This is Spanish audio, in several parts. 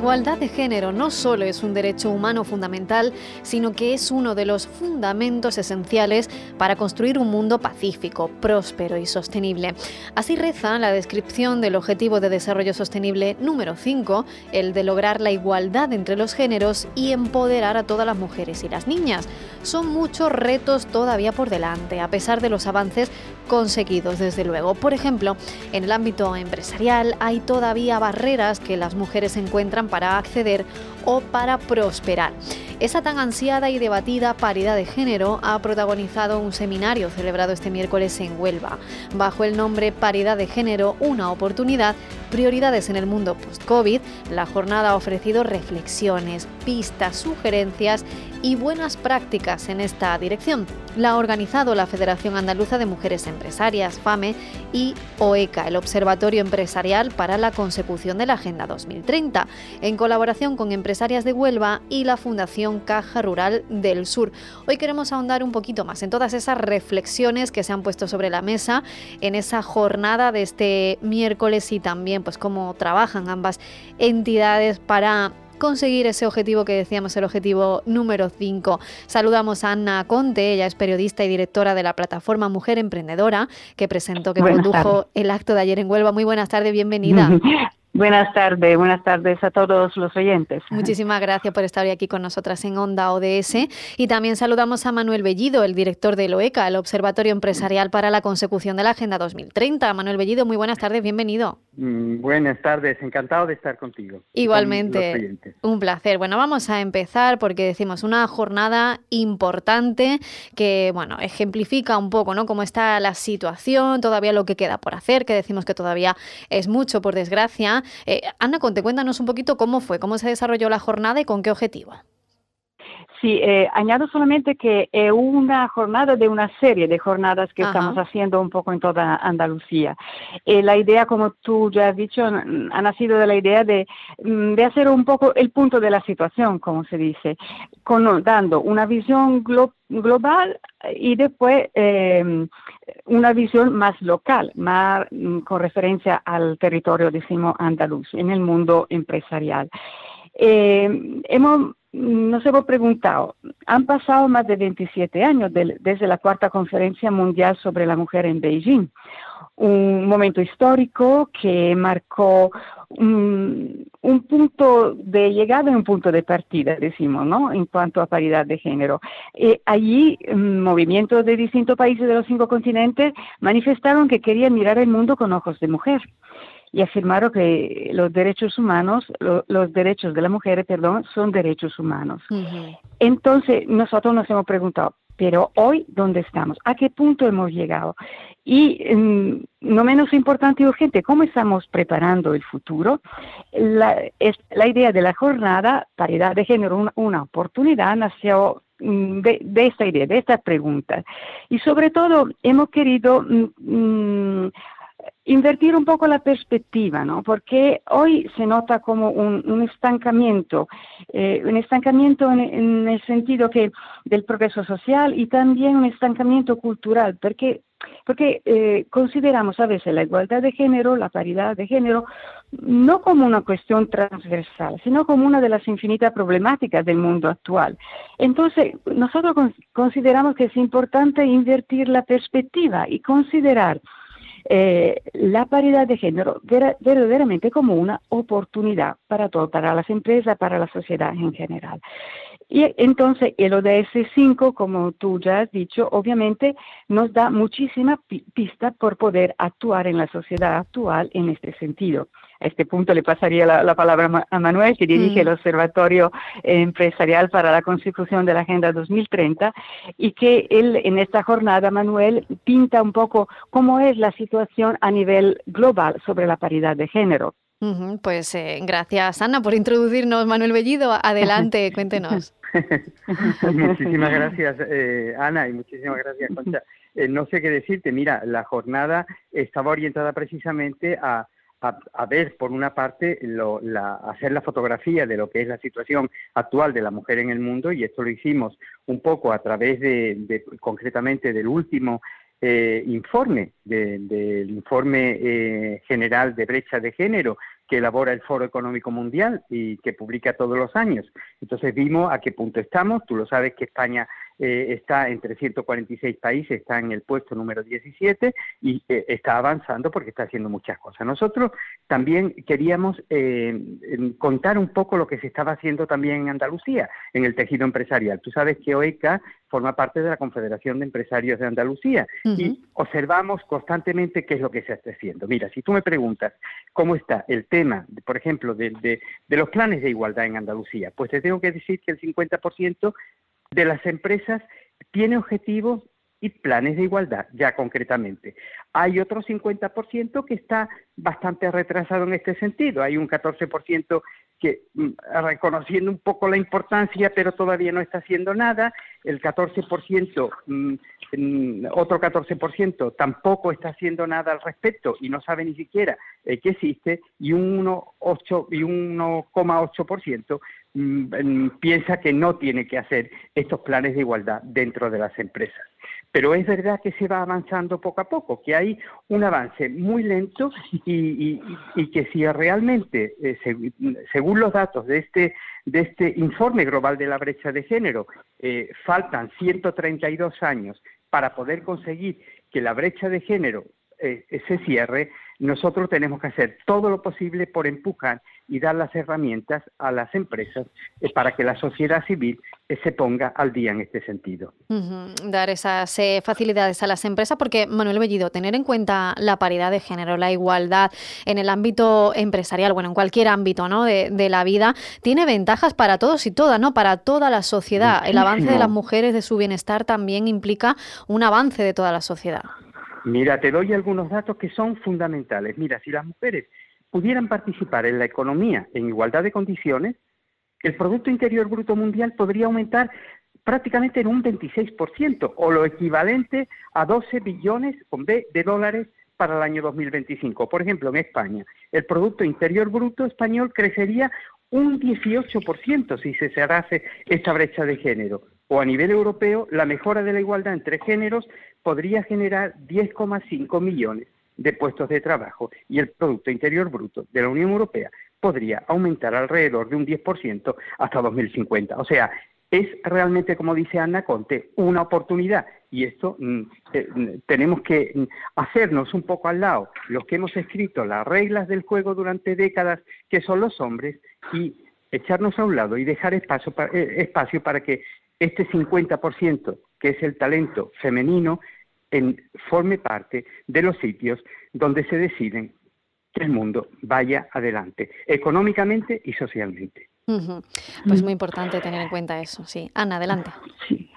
Igualdad de género no solo es un derecho humano fundamental, sino que es uno de los fundamentos esenciales para construir un mundo pacífico, próspero y sostenible. Así reza la descripción del Objetivo de Desarrollo Sostenible número 5, el de lograr la igualdad entre los géneros y empoderar a todas las mujeres y las niñas. Son muchos retos todavía por delante, a pesar de los avances conseguidos, desde luego. Por ejemplo, en el ámbito empresarial hay todavía barreras que las mujeres encuentran para acceder o para prosperar. Esa tan ansiada y debatida paridad de género ha protagonizado un seminario celebrado este miércoles en Huelva. Bajo el nombre Paridad de Género, una oportunidad, prioridades en el mundo post-COVID, la jornada ha ofrecido reflexiones, pistas, sugerencias y buenas prácticas en esta dirección. La ha organizado la Federación Andaluza de Mujeres Empresarias, FAME, y OECA, el Observatorio Empresarial para la Consecución de la Agenda 2030, en colaboración con empresarias de Huelva y la Fundación Caja Rural del Sur. Hoy queremos ahondar un poquito más en todas esas reflexiones que se han puesto sobre la mesa en esa jornada de este miércoles y también pues cómo trabajan ambas entidades para conseguir ese objetivo que decíamos, el objetivo número 5. Saludamos a Ana Conte, ella es periodista y directora de la plataforma Mujer Emprendedora, que presentó, que Buenas condujo tardes. el acto de ayer en Huelva. Muy buenas tardes, bienvenida. Buenas tardes, buenas tardes a todos los oyentes. Muchísimas gracias por estar hoy aquí con nosotras en Onda ODS. Y también saludamos a Manuel Bellido, el director del OECA, el Observatorio Empresarial para la Consecución de la Agenda 2030. Manuel Bellido, muy buenas tardes, bienvenido. Mm, Buenas tardes, encantado de estar contigo. con Igualmente, un placer. Bueno, vamos a empezar porque decimos una jornada importante que, bueno, ejemplifica un poco, ¿no? Cómo está la situación, todavía lo que queda por hacer, que decimos que todavía es mucho, por desgracia. Eh, Ana Conte, cuéntanos un poquito cómo fue, cómo se desarrolló la jornada y con qué objetivo. Sí, eh, añado solamente que es una jornada de una serie de jornadas que Ajá. estamos haciendo un poco en toda Andalucía. Eh, la idea, como tú ya has dicho, ha nacido de la idea de, mm, de hacer un poco el punto de la situación, como se dice, con, dando una visión glo- global y después eh, una visión más local, más mm, con referencia al territorio, decimos, andaluz, en el mundo empresarial. Eh, hemos, nos hemos preguntado, han pasado más de 27 años desde la cuarta conferencia mundial sobre la mujer en Beijing, un momento histórico que marcó un, un punto de llegada y un punto de partida, decimos, ¿no? En cuanto a paridad de género. Eh, allí, mm, movimientos de distintos países de los cinco continentes manifestaron que querían mirar el mundo con ojos de mujer y afirmaron que los derechos humanos, lo- los derechos de la mujer, perdón, son derechos humanos. Entonces, nosotros nos hemos preguntado, pero hoy, ¿dónde estamos? ¿A qué punto hemos llegado? Y mm, no menos importante y urgente, ¿cómo estamos preparando el futuro? La, es, la idea de la jornada, paridad de género, una, una oportunidad, nació mm, de, de esta idea, de esta pregunta. Y sobre todo, hemos querido mm, invertir un poco la perspectiva, ¿no? Porque hoy se nota como un, estancamiento, eh, un estancamiento en, en el sentido que del progreso social y también un estancamiento cultural, porque porque eh, consideramos a veces la igualdad de género, la paridad de género, no como una cuestión transversal, sino como una de las infinitas problemáticas del mundo actual. Entonces, nosotros con- consideramos que es importante invertir la perspectiva y considerar eh, la paridad de género verdaderamente como una oportunidad para todo, para las empresas, para la sociedad en general. Y entonces el ODS 5, como tú ya has dicho, obviamente nos da muchísima pi- pista por poder actuar en la sociedad actual en este sentido. A este punto le pasaría la, palabra a Manuel, que dirige mm. el Observatorio Empresarial para la Consecución de la Agenda 2030, y que él en esta jornada, Manuel, pinta un poco cómo es la situación a nivel global sobre la paridad de género. pues eh, gracias, Ana, por introducirnos. Manuel Bellido, adelante, cuéntenos. muchísimas gracias, eh, Ana, y muchísimas gracias, Concha. Eh, no sé qué decirte. Mira, la jornada estaba orientada precisamente a, ver, por una parte, la, hacer la fotografía de lo que es la situación actual de la mujer en el mundo, y esto lo hicimos un poco a través de, concretamente, del último eh, informe, del informe eh, general de brecha de género que elabora el Foro Económico Mundial y que publica todos los años. Entonces vimos a qué punto estamos. Tú lo sabes que España eh, está entre 146 países, está en el puesto número 17 y eh, está avanzando porque está haciendo muchas cosas. Nosotros también queríamos eh, contar un poco lo que se estaba haciendo también en Andalucía, en el tejido empresarial. Tú sabes que OECA forma parte de la Confederación de Empresarios de Andalucía y observamos constantemente qué es lo que se está haciendo. Mira, si tú me preguntas cómo está el tema, por ejemplo, de, de los planes de igualdad en Andalucía, pues te tengo que decir que el 50% de las empresas tiene objetivos y planes de igualdad, ya concretamente. Hay otro 50% que está bastante retrasado en este sentido. Hay un 14% que mm, reconociendo un poco la importancia, pero todavía no está haciendo nada. El 14%, mm, mm, otro 14% tampoco está haciendo nada al respecto y no sabe ni siquiera eh, que existe. Y un 1,8% piensa que no tiene que hacer estos planes de igualdad dentro de las empresas. Pero es verdad que se va avanzando poco a poco, que hay un avance muy lento y, que si realmente, eh, según los datos de este, de este informe global de la brecha de género, eh, faltan 132 años para poder conseguir que la brecha de género eh, se cierre, nosotros tenemos que hacer todo lo posible por empujar y dar las herramientas a las empresas eh, para que la sociedad civil eh, se ponga al día en este sentido. Dar esas eh, facilidades a las empresas, porque Manuel Bellido, tener en cuenta la paridad de género, la igualdad en el ámbito empresarial, bueno, en cualquier ámbito ¿no? de, la vida, tiene ventajas para todos y todas, ¿no? Para toda la sociedad. El avance de las mujeres, de su bienestar, también implica un avance de toda la sociedad. Mira, te doy algunos datos que son fundamentales. Mira, si las mujeres pudieran participar en la economía en igualdad de condiciones, el Producto Interior Bruto Mundial podría aumentar prácticamente en un 26%, o lo equivalente a 12 billones con B de dólares para el año 2025. Por ejemplo, en España, el Producto Interior Bruto español crecería un 18% si se cerrase esta brecha de género. O a nivel europeo, la mejora de la igualdad entre géneros podría generar 10,5 millones de puestos de trabajo y el Producto Interior Bruto de la Unión Europea podría aumentar alrededor de un 10% hasta 2050. O sea, es realmente, como dice Ana Conte, una oportunidad. Y esto mm, eh, mm, tenemos que mm, hacernos un poco al lado, los que hemos escrito las reglas del juego durante décadas, que son los hombres, y echarnos a un lado y dejar espacio eh, espacio para que este 50%, que es el talento femenino, en, forme parte de los sitios donde se deciden que el mundo vaya adelante, económicamente y socialmente. Pues muy importante tener en cuenta eso, sí. Ana, adelante. Sí.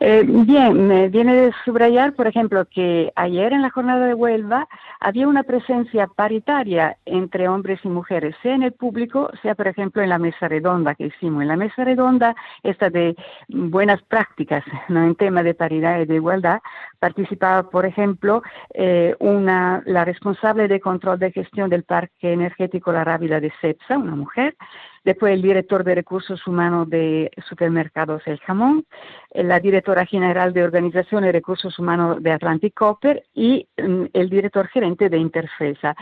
Eh, bien, me viene de subrayar, por ejemplo, que ayer en la jornada de Huelva había una presencia paritaria entre hombres y mujeres, sea en el público, sea, por ejemplo, en la mesa redonda que hicimos. En la mesa redonda, esta de buenas prácticas ¿no? en tema de paridad y de igualdad, participaba, por ejemplo, eh, una, la responsable de control de gestión del Parque Energético La Rábida de CEPSA, una mujer, después el director de recursos humanos de supermercados El Jamón, la directora general de organización y recursos humanos de Atlantic Copper y mm, el director gerente de Interfesa.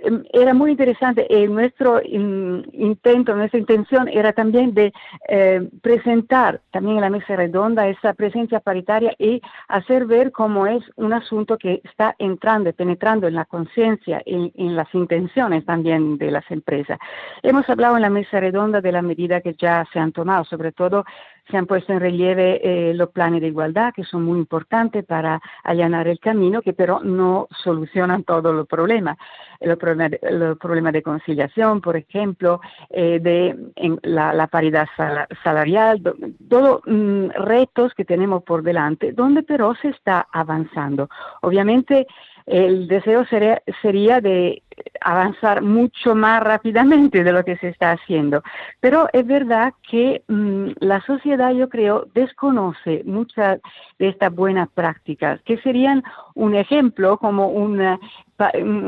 Em, era muy interesante. y eh, nuestro intento, nuestra intención era también de eh, presentar también en la mesa redonda esa presencia paritaria y hacer ver cómo es un asunto que está entrando, penetrando en la conciencia, en, en, las intenciones también de las empresas. Hemos hablado en la mesa redonda de la medida que ya se han tomado, sobre todo se han puesto en relieve eh, los planes de igualdad, que son muy importantes para allanar el camino, que pero no solucionan todos los problemas. Los problemas, de conciliación, por ejemplo, eh, de la, paridad salarial, todos mm, retos que tenemos por delante, donde pero se está avanzando. Obviamente, el deseo sería de avanzar mucho más rápidamente de lo que se está haciendo. Pero es verdad que mm, la sociedad, yo creo, desconoce muchas de estas buenas prácticas, que serían un ejemplo, como un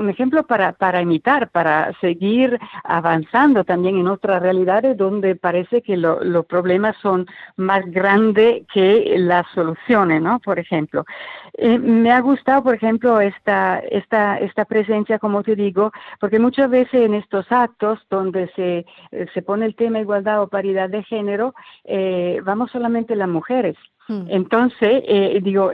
ejemplo para, para imitar, para seguir avanzando también en otras realidades donde parece que los problemas son más grandes que las soluciones, ¿no? Por ejemplo. Eh, me ha gustado, por ejemplo, esta, esta, esta presencia, como te digo, porque muchas veces en estos actos donde se, eh, se pone el tema igualdad o paridad de género, eh, vamos solamente las mujeres. Hmm. Entonces, eh, digo,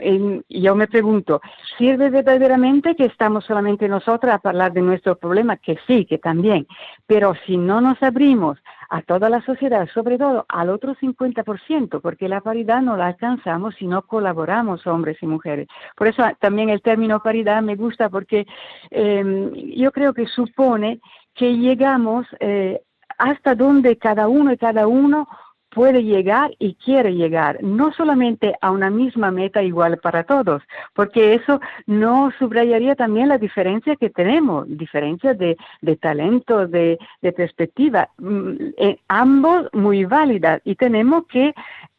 yo me pregunto, ¿sirve verdaderamente que estamos solamente nosotras a hablar de nuestro problema? Que sí, que también. Pero si no nos abrimos a toda la sociedad, sobre todo al otro 50%, porque la paridad no la alcanzamos si no colaboramos hombres y mujeres. Por eso también el término paridad me gusta porque em, yo creo que supone que llegamos eh, hasta donde cada uno y cada uno puede llegar y quiere llegar, no solamente a una misma meta igual para todos, porque eso no subrayaría también la diferencia que tenemos, diferencia de, talento, de, perspectiva, mm, eh, ambos muy válidas y tenemos que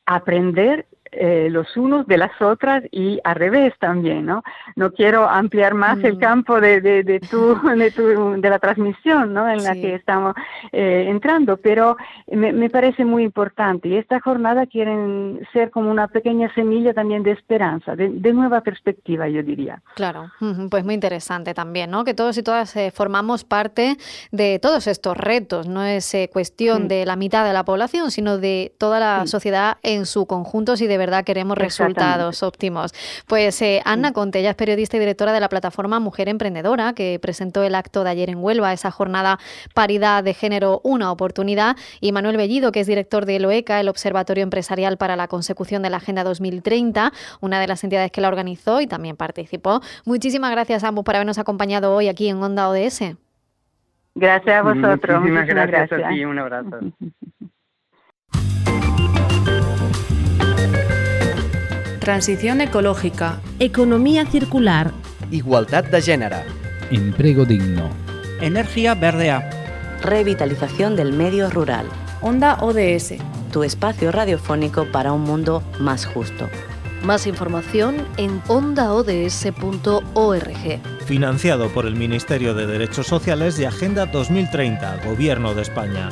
aprender eh, los unos de las otras y al revés también, ¿no? No quiero ampliar más el mm. campo de, de, de, tu, de, la transmisión, ¿no? En la que estamos eh, entrando, pero me, me, parece muy importante y esta jornada quieren ser como una pequeña semilla también de esperanza, de, nueva perspectiva, yo diría. Claro, pues muy interesante también, ¿no? Que todos y todas eh, formamos parte de todos estos retos, no es cuestión de la mitad de la población, sino de toda la sociedad en su conjunto y de verdad queremos resultados óptimos. Pues eh, Ana Conte, ella es periodista y directora de la plataforma Mujer Emprendedora, que presentó el acto de ayer en Huelva, esa jornada Paridad de Género, una oportunidad, y Manuel Bellido, que es director de ELOECA, el Observatorio Empresarial para la Consecución de la Agenda 2030, una de las entidades que la organizó y también participó. Muchísimas gracias a ambos por habernos acompañado hoy aquí en Onda ODS. Gracias a vosotros. Muchísimas, gracias, a ti, un abrazo. Transición ecológica. Economía circular. Igualdad de género. Empleo digno. Energía verdea. Revitalización del medio rural. Onda ODS. Tu espacio radiofónico para un mundo más justo. Más información en ondaods.org. Financiado por el Ministerio de Derechos Sociales y Agenda 2030, Gobierno de España.